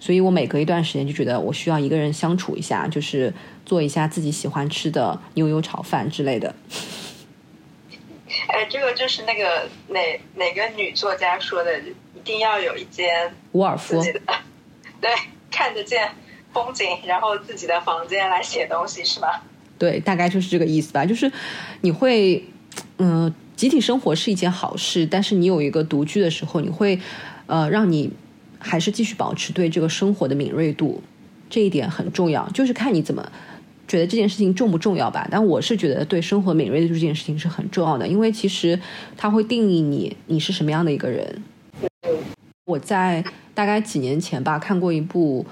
A: 所以我每隔一段时间就觉得我需要一个人相处一下，就是做一下自己喜欢吃的牛油炒饭之类的。
B: 哎，这个就是那个哪哪个女作家说的，一定要有一间
A: 沃尔夫，
B: 对，看得见风景，然后自己的房间来写东西，是吗？
A: 对，大概就是这个意思吧。就是你会，嗯，集体生活是一件好事，但是你有一个独居的时候，你会，呃，让你还是继续保持对这个生活的敏锐度，这一点很重要。就是看你怎么。觉得这件事情重不重要吧？但我是觉得对生活敏锐的这件事情是很重要的，因为其实它会定义你你是什么样的一个人。我在大概几年前吧看过一部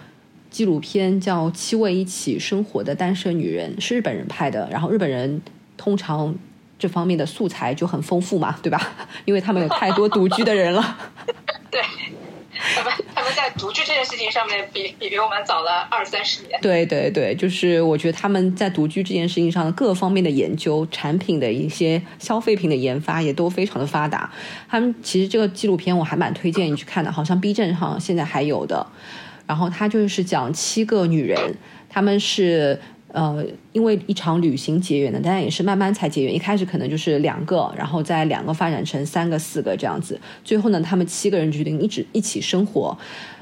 A: 纪录片，叫《七位一起生活的单身女人》，是日本人拍的。然后日本人通常这方面的素材就很丰富嘛，对吧？[laughs] 因为他们有太多独居的人了。[laughs]
B: 对。他们在独居这件事情上面比比比我们早了二三十年。
A: 对对对，就是我觉得他们在独居这件事情上的各方面的研究、产品的一些消费品的研发也都非常的发达。他们其实这个纪录片我还蛮推荐你去看的，好像 B 站上现在还有的。然后他就是讲七个女人，他们是。呃，因为一场旅行结缘的，但也是慢慢才结缘。一开始可能就是两个，然后再两个发展成三个、四个这样子。最后呢，他们七个人决定一直一起生活。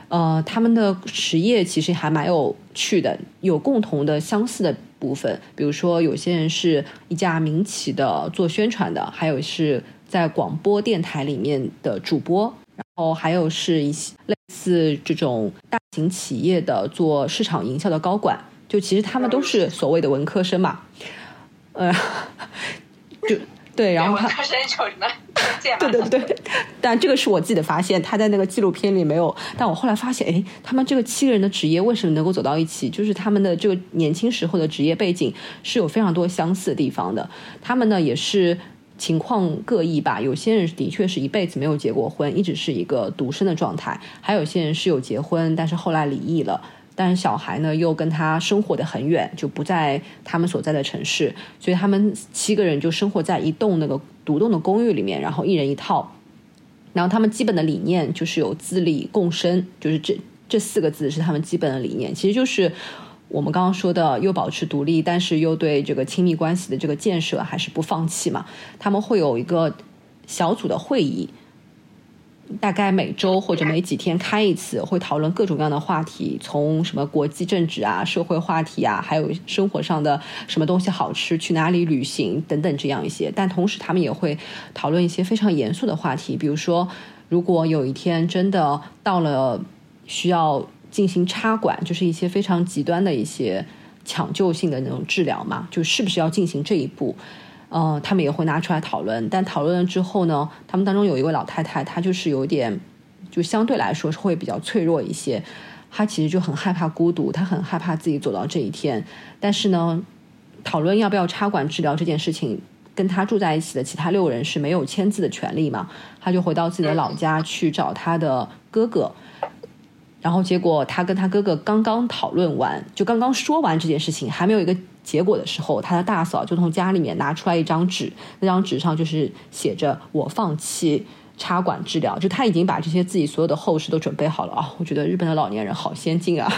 A: 呃，他们的职业其实还蛮有趣的，有共同的相似的部分。比如说，有些人是一家民企的做宣传的，还有是在广播电台里面的主播，然后还有是一些类似这种大型企业的做市场营销的高管。就其实他们都是所谓的文科生嘛，呃，[laughs] 就对，然后他
B: 文科生有什么对
A: 对对，但这个是我自己的发现，他在那个纪录片里没有。但我后来发现，哎，他们这个七个人的职业为什么能够走到一起？就是他们的这个年轻时候的职业背景是有非常多相似的地方的。他们呢也是情况各异吧，有些人的确是一辈子没有结过婚，一直是一个独身的状态；，还有些人是有结婚，但是后来离异了。但是小孩呢，又跟他生活的很远，就不在他们所在的城市，所以他们七个人就生活在一栋那个独栋的公寓里面，然后一人一套。然后他们基本的理念就是有自立共生，就是这这四个字是他们基本的理念。其实就是我们刚刚说的，又保持独立，但是又对这个亲密关系的这个建设还是不放弃嘛。他们会有一个小组的会议。大概每周或者每几天开一次，会讨论各种各样的话题，从什么国际政治啊、社会话题啊，还有生活上的什么东西好吃、去哪里旅行等等这样一些。但同时，他们也会讨论一些非常严肃的话题，比如说，如果有一天真的到了需要进行插管，就是一些非常极端的一些抢救性的那种治疗嘛，就是不是要进行这一步？呃，他们也会拿出来讨论，但讨论了之后呢，他们当中有一位老太太，她就是有点，就相对来说是会比较脆弱一些。她其实就很害怕孤独，她很害怕自己走到这一天。但是呢，讨论要不要插管治疗这件事情，跟她住在一起的其他六人是没有签字的权利嘛？她就回到自己的老家去找她的哥哥。然后结果他跟他哥哥刚刚讨论完，就刚刚说完这件事情，还没有一个结果的时候，他的大嫂就从家里面拿出来一张纸，那张纸上就是写着“我放弃”。插管治疗，就他已经把这些自己所有的后事都准备好了啊！我觉得日本的老年人好先进啊，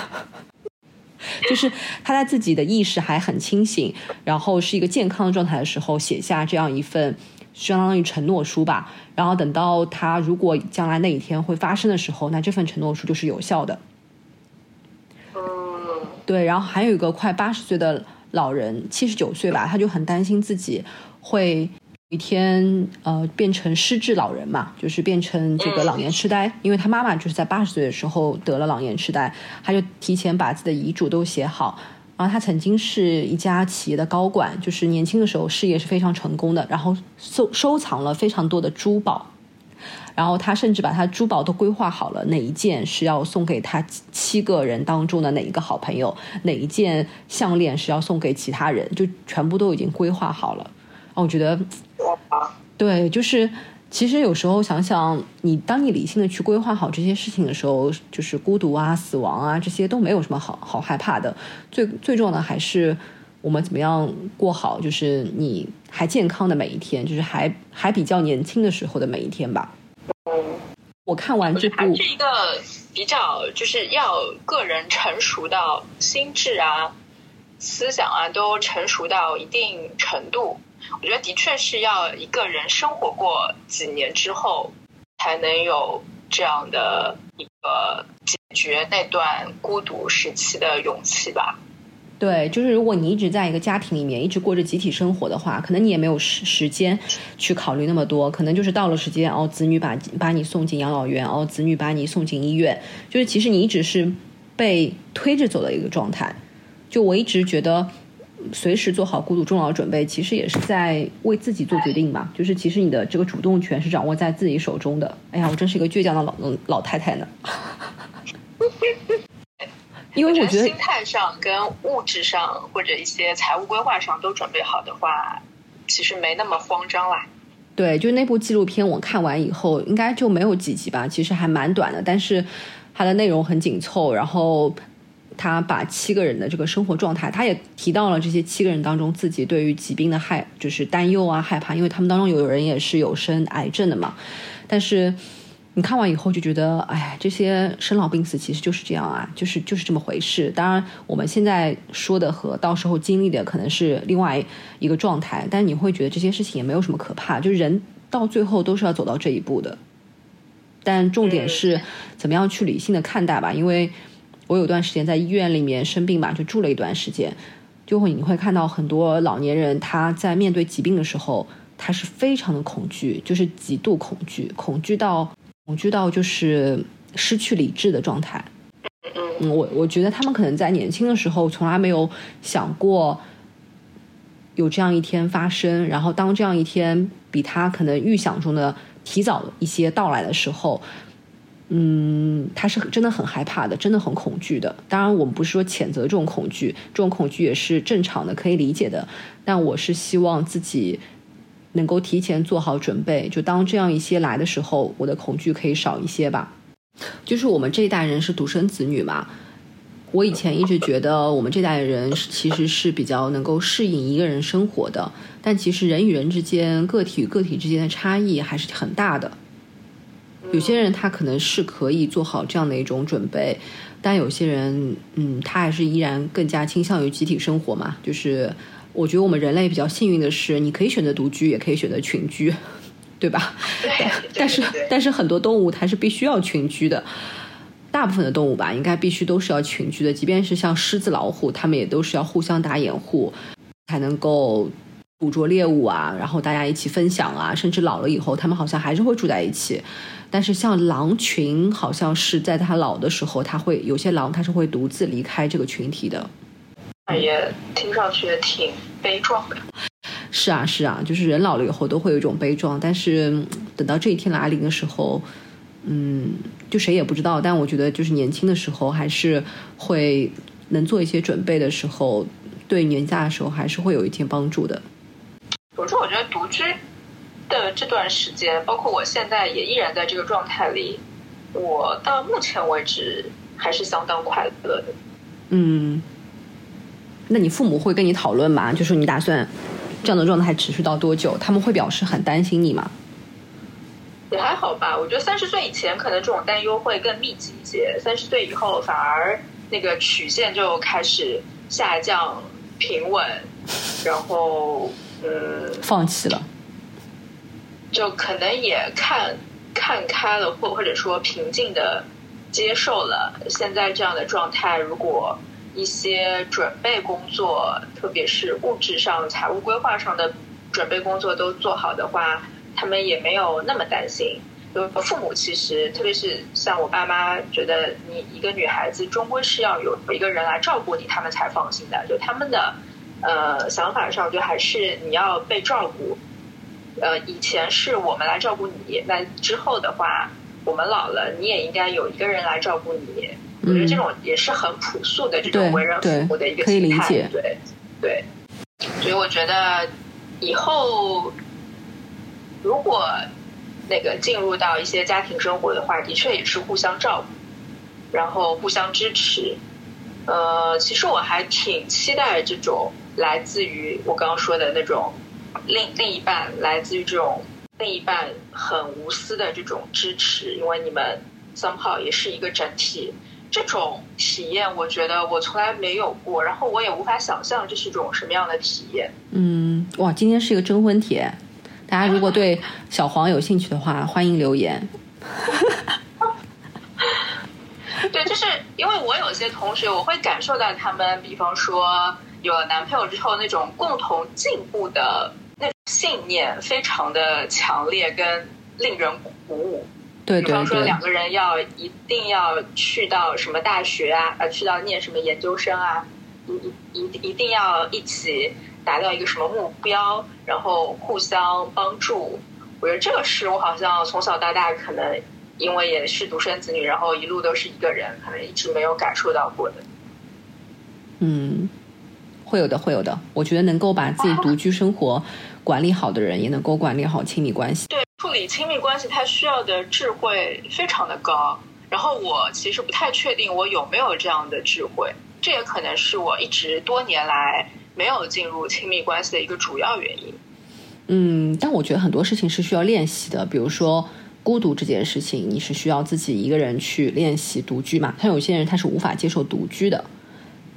A: [laughs] 就是他在自己的意识还很清醒，然后是一个健康的状态的时候，写下这样一份相当于承诺书吧。然后等到他如果将来那一天会发生的时候，那这份承诺书就是有效的。对。然后还有一个快八十岁的老人，七十九岁吧，他就很担心自己会。一天，呃，变成失智老人嘛，就是变成这个老年痴呆，因为他妈妈就是在八十岁的时候得了老年痴呆，他就提前把自己的遗嘱都写好。然后他曾经是一家企业的高管，就是年轻的时候事业是非常成功的，然后收收藏了非常多的珠宝，然后他甚至把他珠宝都规划好了，哪一件是要送给他七个人当中的哪一个好朋友，哪一件项链是要送给其他人，就全部都已经规划好了。我觉得，对，就是其实有时候想想，你当你理性的去规划好这些事情的时候，就是孤独啊、死亡啊这些都没有什么好好害怕的。最最重要的还是我们怎么样过好，就是你还健康的每一天，就是还还比较年轻的时候的每一天吧。
B: 嗯，
A: 我看完这部
B: 是一个比较就是要个人成熟到心智啊、思想啊都成熟到一定程度。我觉得的确是要一个人生活过几年之后，才能有这样的一个解决那段孤独时期的勇气吧。
A: 对，就是如果你一直在一个家庭里面，一直过着集体生活的话，可能你也没有时时间去考虑那么多。可能就是到了时间，哦，子女把把你送进养老院，哦，子女把你送进医院，就是其实你一直是被推着走的一个状态。就我一直觉得。随时做好孤独终老准备，其实也是在为自己做决定嘛。就是其实你的这个主动权是掌握在自己手中的。哎呀，我真是一个倔强的老老太太呢。[laughs] 因为我觉得
B: 心态上跟物质上或者一些财务规划上都准备好的话，其实没那么慌张啦。
A: 对，就那部纪录片我看完以后，应该就没有几集吧，其实还蛮短的，但是它的内容很紧凑，然后。他把七个人的这个生活状态，他也提到了这些七个人当中自己对于疾病的害，就是担忧啊、害怕，因为他们当中有人也是有生癌症的嘛。但是你看完以后就觉得，哎呀，这些生老病死其实就是这样啊，就是就是这么回事。当然，我们现在说的和到时候经历的可能是另外一个状态，但你会觉得这些事情也没有什么可怕，就是人到最后都是要走到这一步的。但重点是怎么样去理性的看待吧，因为。我有段时间在医院里面生病吧，就住了一段时间，就会你会看到很多老年人他在面对疾病的时候，他是非常的恐惧，就是极度恐惧，恐惧到恐惧到就是失去理智的状态。嗯，我我觉得他们可能在年轻的时候从来没有想过有这样一天发生，然后当这样一天比他可能预想中的提早一些到来的时候。嗯，他是真的很害怕的，真的很恐惧的。当然，我们不是说谴责这种恐惧，这种恐惧也是正常的，可以理解的。但我是希望自己能够提前做好准备，就当这样一些来的时候，我的恐惧可以少一些吧。就是我们这一代人是独生子女嘛，我以前一直觉得我们这代人其实是比较能够适应一个人生活的，但其实人与人之间、个体与个体之间的差异还是很大的。有些人他可能是可以做好这样的一种准备，但有些人，嗯，他还是依然更加倾向于集体生活嘛。就是我觉得我们人类比较幸运的是，你可以选择独居，也可以选择群居，对吧？
B: 对。
A: 但是但是很多动物它是必须要群居的，大部分的动物吧，应该必须都是要群居的。即便是像狮子、老虎，它们也都是要互相打掩护，才能够捕捉猎物啊，然后大家一起分享啊，甚至老了以后，它们好像还是会住在一起。但是像狼群，好像是在它老的时候，它会有些狼，它是会独自离开这个群体的。
B: 也听上去挺悲壮的。
A: 是啊，是啊，就是人老了以后都会有一种悲壮，但是等到这一天来临的时候，嗯，就谁也不知道。但我觉得，就是年轻的时候，还是会能做一些准备的时候，对年假的时候，还是会有一定帮助的。
B: 比如说，我觉得独居的这段时间，包括我现在也依然在这个状态里，我到目前为止还是相当快乐的。
A: 嗯，那你父母会跟你讨论吗？就是你打算这样的状态持续到多久？他们会表示很担心你吗？
B: 也还好吧，我觉得三十岁以前可能这种担忧会更密集一些，三十岁以后反而那个曲线就开始下降平稳，然后嗯，
A: 放弃了，
B: 就可能也看看开了，或或者说平静的接受了现在这样的状态。如果一些准备工作，特别是物质上、财务规划上的准备工作都做好的话。他们也没有那么担心，就父母其实，特别是像我爸妈，觉得你一个女孩子终归是要有一个人来照顾你，他们才放心的。就他们的呃想法上，就还是你要被照顾。呃，以前是我们来照顾你，那之后的话，我们老了，你也应该有一个人来照顾你。我觉得这种也是很朴素的这种为人父母的一个心态。对对，所以我觉得以后。如果那个进入到一些家庭生活的话，的确也是互相照顾，然后互相支持。呃，其实我还挺期待这种来自于我刚刚说的那种另另一半，来自于这种另一半很无私的这种支持，因为你们 somehow 也是一个整体。这种体验，我觉得我从来没有过，然后我也无法想象这是一种什么样的体验。
A: 嗯，哇，今天是一个征婚帖。大家如果对小黄有兴趣的话，欢迎留言。[laughs]
B: 对，就是因为我有些同学，我会感受到他们，比方说有了男朋友之后，那种共同进步的那信念非常的强烈，跟令人鼓舞。
A: 对对对。比
B: 方说两个人要一定要去到什么大学啊，呃，去到念什么研究生啊，一一一一定要一起。达到一个什么目标，然后互相帮助，我觉得这个是我好像从小到大可能因为也是独生子女，然后一路都是一个人，可能一直没有感受到过的。
A: 嗯，会有的，会有的。我觉得能够把自己独居生活管理好的人，也能够管理好亲密关系。
B: 对，处理亲密关系，它需要的智慧非常的高。然后我其实不太确定我有没有这样的智慧，这也可能是我一直多年来。没有进入亲密关系的一个主要原因。
A: 嗯，但我觉得很多事情是需要练习的，比如说孤独这件事情，你是需要自己一个人去练习独居嘛？像有些人他是无法接受独居的，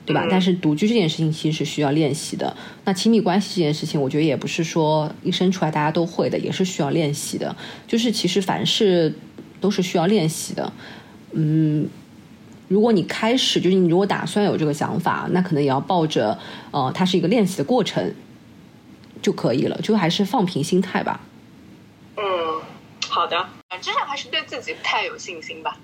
A: 对吧？但是独居这件事情其实是需要练习的。那亲密关系这件事情，我觉得也不是说一生出来大家都会的，也是需要练习的。就是其实凡事都是需要练习的。嗯。如果你开始就是你如果打算有这个想法，那可能也要抱着呃，它是一个练习的过程就可以了，就还是放平心态吧。
B: 嗯，好的，本质上还是对自己不太有信心吧。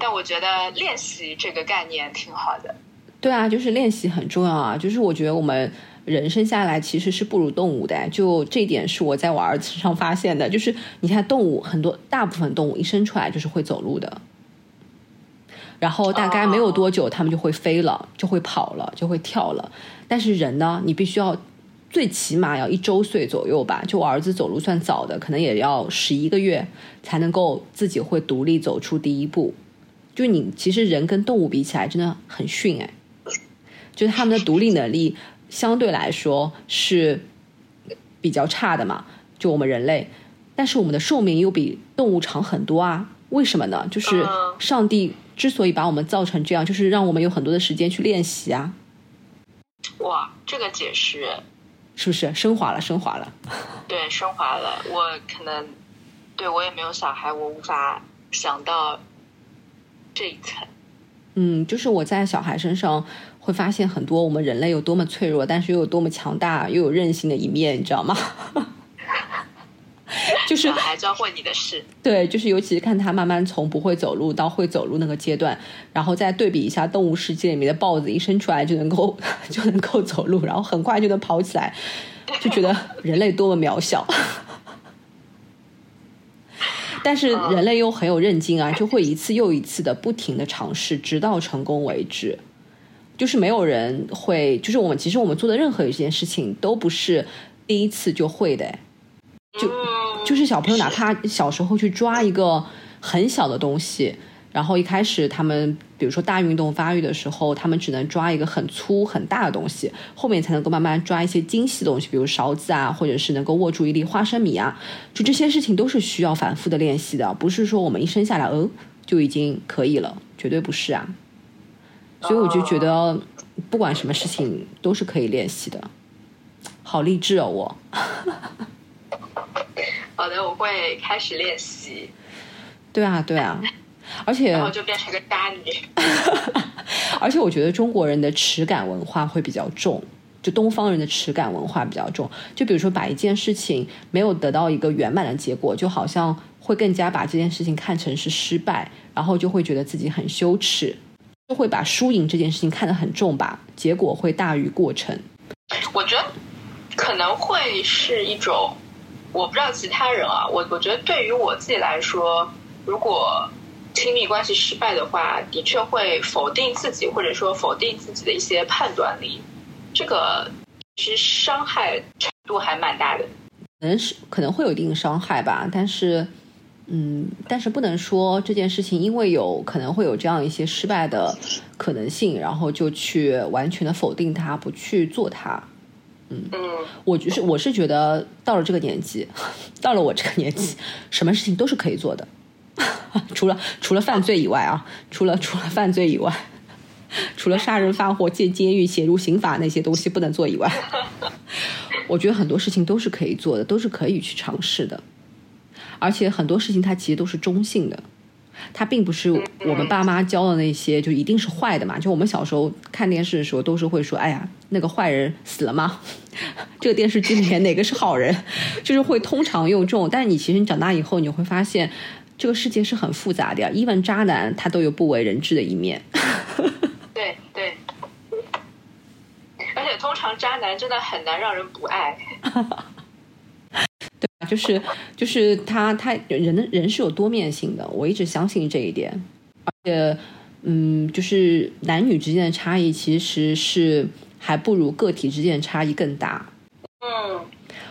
B: 但我觉得练习这个概念挺好的。
A: 对啊，就是练习很重要啊。就是我觉得我们人生下来其实是不如动物的，就这一点是我在我儿子身上发现的。就是你看动物很多，大部分动物一生出来就是会走路的。然后大概没有多久，他们就会飞了，就会跑了，就会跳了。但是人呢，你必须要最起码要一周岁左右吧。就我儿子走路算早的，可能也要十一个月才能够自己会独立走出第一步。就你其实人跟动物比起来真的很逊哎，就是他们的独立能力相对来说是比较差的嘛。就我们人类，但是我们的寿命又比动物长很多啊。为什么呢？就是上帝。之所以把我们造成这样，就是让我们有很多的时间去练习啊！
B: 哇，这个解释
A: 是不是升华了？升华了？[laughs]
B: 对，升华了。我可能对我也没有小孩，我无法想到这一层。
A: 嗯，就是我在小孩身上会发现很多我们人类有多么脆弱，但是又有多么强大，又有韧性的一面，你知道吗？[laughs] 就是
B: 还教会你的事，
A: 对，就是尤其是看他慢慢从不会走路到会走路那个阶段，然后再对比一下动物世界里面的豹子，一生出来就能够就能够走路，然后很快就能跑起来，就觉得人类多么渺小。但是人类又很有韧劲啊，就会一次又一次的不停的尝试，直到成功为止。就是没有人会，就是我们其实我们做的任何一件事情都不是第一次就会的，就就是小朋友哪怕小时候去抓一个很小的东西。然后一开始他们，比如说大运动发育的时候，他们只能抓一个很粗很大的东西，后面才能够慢慢抓一些精细的东西，比如勺子啊，或者是能够握住一粒花生米啊。就这些事情都是需要反复的练习的，不是说我们一生下来，呃，就已经可以了，绝对不是啊。所以我就觉得，不管什么事情都是可以练习的。好励志哦，我。[laughs]
C: 好的，我会开始练习。
A: 对啊，对啊。[laughs] 而且，
C: 然后就变成个渣女。[laughs]
A: 而且我觉得中国人的耻感文化会比较重，就东方人的耻感文化比较重。就比如说，把一件事情没有得到一个圆满的结果，就好像会更加把这件事情看成是失败，然后就会觉得自己很羞耻，就会把输赢这件事情看得很重吧。结果会大于过程。
C: 我觉得可能会是一种，我不知道其他人啊，我我觉得对于我自己来说，如果。亲密关系失败的话，的确会否定自己，或者说否定自己的一些判断力。这个其实伤害程度还蛮大的。
A: 可能是可能会有一定伤害吧，但是，嗯，但是不能说这件事情因为有可能会有这样一些失败的可能性，然后就去完全的否定它，不去做它。嗯，我就是我是觉得到了这个年纪，[laughs] 到了我这个年纪，什么事情都是可以做的。[laughs] 除了除了犯罪以外啊，除了除了犯罪以外，除了杀人放火、进监狱、写入刑法那些东西不能做以外，[laughs] 我觉得很多事情都是可以做的，都是可以去尝试的。而且很多事情它其实都是中性的，它并不是我们爸妈教的那些就一定是坏的嘛。就我们小时候看电视的时候，都是会说：“哎呀，那个坏人死了吗？” [laughs] 这个电视剧里面哪个是好人？[laughs] 就是会通常用这种。但是你其实你长大以后，你会发现。这个世界是很复杂的呀，even 渣男他都有不为人知的一面。[laughs]
C: 对对，而且通常渣男真的很难让人不爱。
A: 就是就是他他人的人是有多面性的，我一直相信这一点。而且，嗯，就是男女之间的差异其实是还不如个体之间的差异更大。嗯。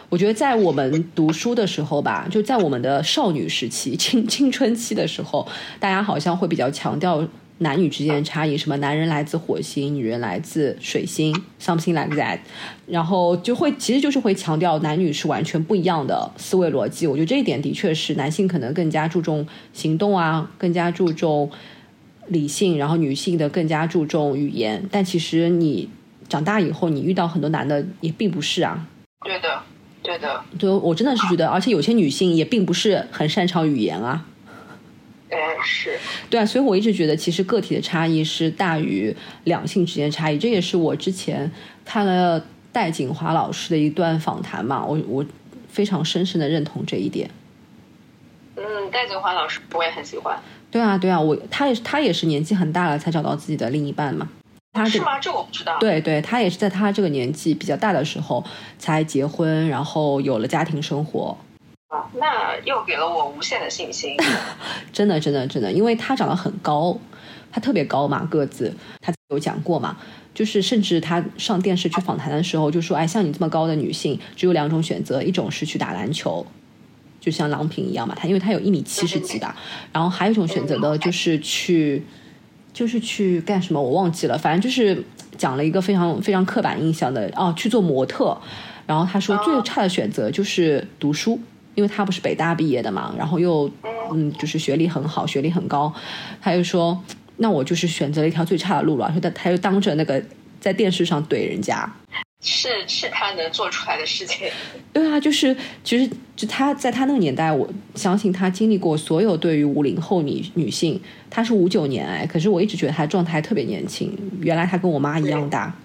A: 我觉得在我们读书的时候吧，就在我们的少女时期、青青春期的时候，大家好像会比较强调男女之间的差异，什么男人来自火星，女人来自水星，something like that，然后就会其实就是会强调男女是完全不一样的思维逻辑。我觉得这一点的确是男性可能更加注重行动啊，更加注重理性，然后女性的更加注重语言。但其实你长大以后，你遇到很多男的也并不是啊。
C: 对的。对的，对，
A: 我真的是觉得，而且有些女性也并不是很擅长语言啊。
C: 哎，是，
A: 对啊，所以我一直觉得，其实个体的差异是大于两性之间的差异。这也是我之前看了戴锦华老师的一段访谈嘛，我我非常深深的认同这一点。
C: 嗯，戴锦华老师我也很喜欢。
A: 对啊，对啊，我他也是他也是年纪很大了才找到自己的另一半嘛。
C: 他是吗？这我不知道。
A: 对对，他也是在他这个年纪比较大的时候才结婚，然后有了家庭生活。
C: 啊，那又给了我无限的信心。[laughs]
A: 真的，真的，真的，因为他长得很高，他特别高嘛，个子。他有讲过嘛，就是甚至他上电视去访谈的时候就说：“哎，像你这么高的女性，只有两种选择，一种是去打篮球，就像郎平一样嘛，他因为他有一米七十几的，然后还有一种选择的，就是去。”就是去干什么我忘记了，反正就是讲了一个非常非常刻板印象的哦，去做模特。然后他说最差的选择就是读书，因为他不是北大毕业的嘛，然后又嗯就是学历很好，学历很高。他就说那我就是选择了一条最差的路了，说他他又当着那个在电视上怼人家。
C: 是是他能做出来的事情，[laughs]
A: 对啊，就是其实就他在他那个年代，我相信他经历过所有对于五零后女女性，他是五九年哎，可是我一直觉得他状态特别年轻，原来他跟我妈一样大，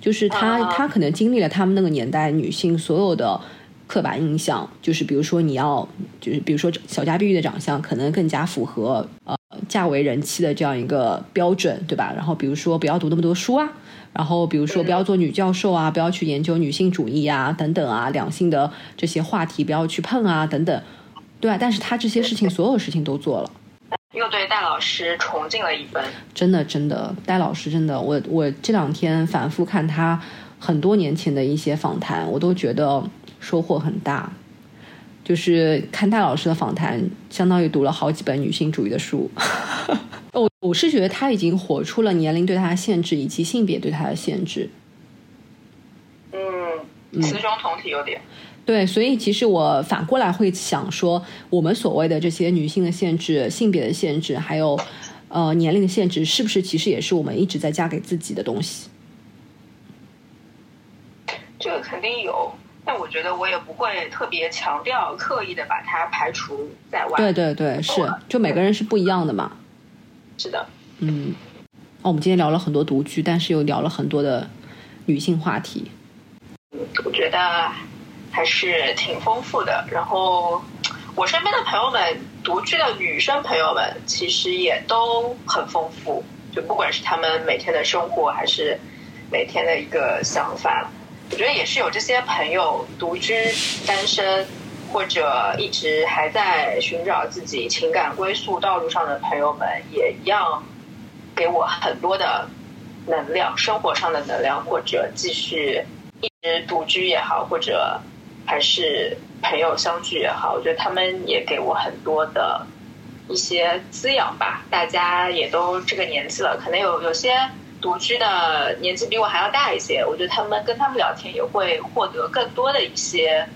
A: 就是他他可能经历了他们那个年代女性所有的刻板印象，就是比如说你要就是比如说小家碧玉的长相可能更加符合呃嫁为人妻的这样一个标准，对吧？然后比如说不要读那么多书啊。然后，比如说，不要做女教授啊，不要去研究女性主义啊，等等啊，两性的这些话题不要去碰啊，等等。对啊，但是他这些事情所有事情都做了。[laughs]
B: 又对戴老师崇敬了一分。
A: 真的，真的，戴老师真的，我我这两天反复看他很多年前的一些访谈，我都觉得收获很大。就是看戴老师的访谈，相当于读了好几本女性主义的书。[laughs] 我我是觉得他已经活出了年龄对他的限制，以及性别对他的限制。
B: 嗯，雌雄同体有点。
A: 对，所以其实我反过来会想说，我们所谓的这些女性的限制、性别的限制，还有呃年龄的限制，是不是其实也是我们一直在加给自己的东西？
B: 这个肯定有，但我觉得我也不会特别强调、刻意的把它排除在外。
A: 对对对，是，就每个人是不一样的嘛。
B: 是的，
A: 嗯。哦，我们今天聊了很多独居，但是又聊了很多的女性话题。
B: 我觉得。还是挺丰富的。然后，我身边的朋友们，独居的女生朋友们，其实也都很丰富。就不管是他们每天的生活，还是每天的一个想法，我觉得也是有这些朋友独居、单身，或者一直还在寻找自己情感归宿道路上的朋友们，也一样给我很多的能量，生活上的能量，或者继续一直独居也好，或者。还是朋友相聚也好，我觉得他们也给我很多的一些滋养吧。大家也都这个年纪了，可能有有些独居的年纪比我还要大一些，我觉得他们跟他们聊天也会获得更多的一些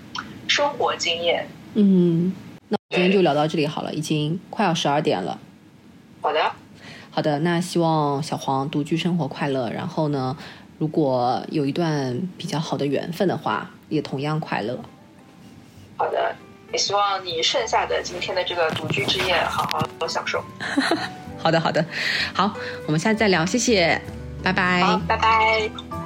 B: 生活经验。
A: 嗯，那今天就聊到这里好了，已经快要十二点了。
B: 好的，
A: 好的，那希望小黄独居生活快乐。然后呢，如果有一段比较好的缘分的话。也同样快乐。
B: 好的，也希望你剩下的今天的这个独居之夜，好好享受。[laughs]
A: 好的，好的，好，我们下次再聊，谢谢，拜拜，
B: 拜拜。